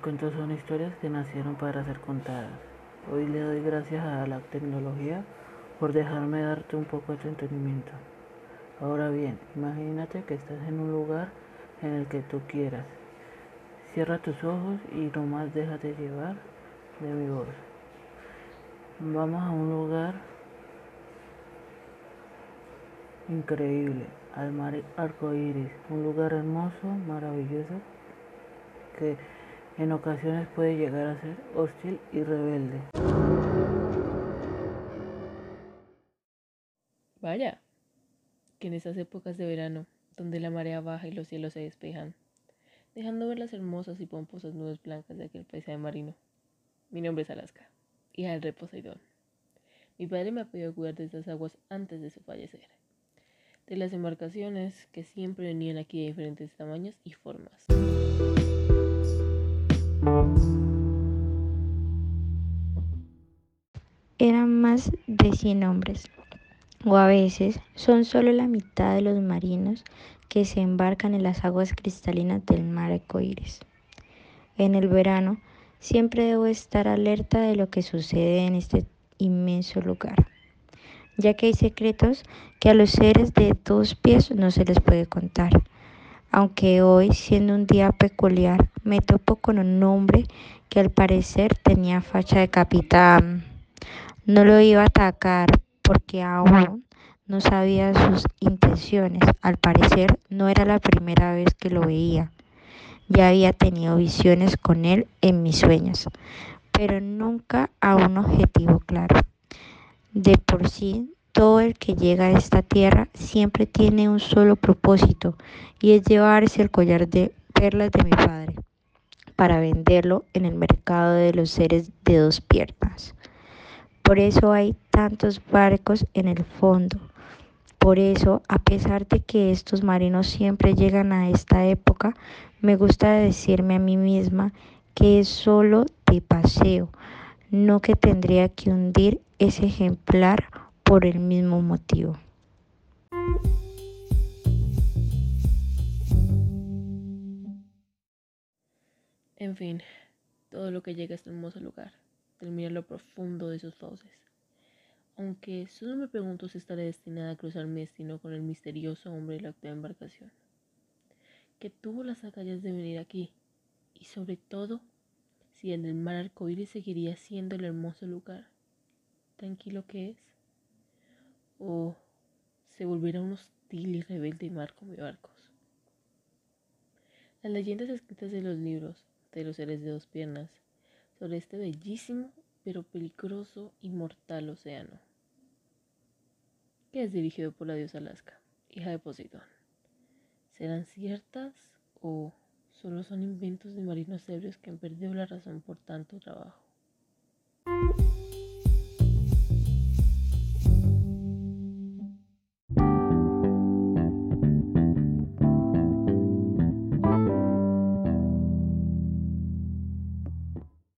cuentos son historias que nacieron para ser contadas. Hoy le doy gracias a la tecnología por dejarme darte un poco de entretenimiento. Ahora bien, imagínate que estás en un lugar en el que tú quieras. Cierra tus ojos y nomás déjate llevar de mi voz. Vamos a un lugar increíble, al mar arcoíris, un lugar hermoso, maravilloso, que en ocasiones puede llegar a ser hostil y rebelde. Vaya, que en esas épocas de verano, donde la marea baja y los cielos se despejan, dejando ver las hermosas y pomposas nubes blancas de aquel paisaje marino. Mi nombre es Alaska, hija del rey Poseidón. Mi padre me ha pedido cuidar de estas aguas antes de su fallecer, de las embarcaciones que siempre venían aquí de diferentes tamaños y formas. Eran más de 100 hombres, o a veces son solo la mitad de los marinos que se embarcan en las aguas cristalinas del mar arcoíris. En el verano siempre debo estar alerta de lo que sucede en este inmenso lugar, ya que hay secretos que a los seres de dos pies no se les puede contar. Aunque hoy, siendo un día peculiar, me topo con un hombre que al parecer tenía facha de capitán. No lo iba a atacar porque aún no sabía sus intenciones. Al parecer no era la primera vez que lo veía. Ya había tenido visiones con él en mis sueños, pero nunca a un objetivo claro. De por sí, todo el que llega a esta tierra siempre tiene un solo propósito y es llevarse el collar de perlas de mi padre para venderlo en el mercado de los seres de dos piernas. Por eso hay tantos barcos en el fondo. Por eso, a pesar de que estos marinos siempre llegan a esta época, me gusta decirme a mí misma que es solo de paseo, no que tendría que hundir ese ejemplar por el mismo motivo. En fin, todo lo que llega a este hermoso lugar en lo profundo de sus fauces. Aunque solo me pregunto si estaré destinada a cruzar mi destino con el misterioso hombre de la octava embarcación, que tuvo las agallas de venir aquí, y sobre todo, si en el mar arcoíris seguiría siendo el hermoso lugar, tranquilo que es, o se volverá un hostil y rebelde mar como barcos. Las leyendas escritas de los libros de los seres de dos piernas sobre este bellísimo pero peligroso y mortal océano, que es dirigido por la diosa Alaska, hija de Poseidón. ¿Serán ciertas o solo son inventos de marinos ebrios que han perdido la razón por tanto trabajo?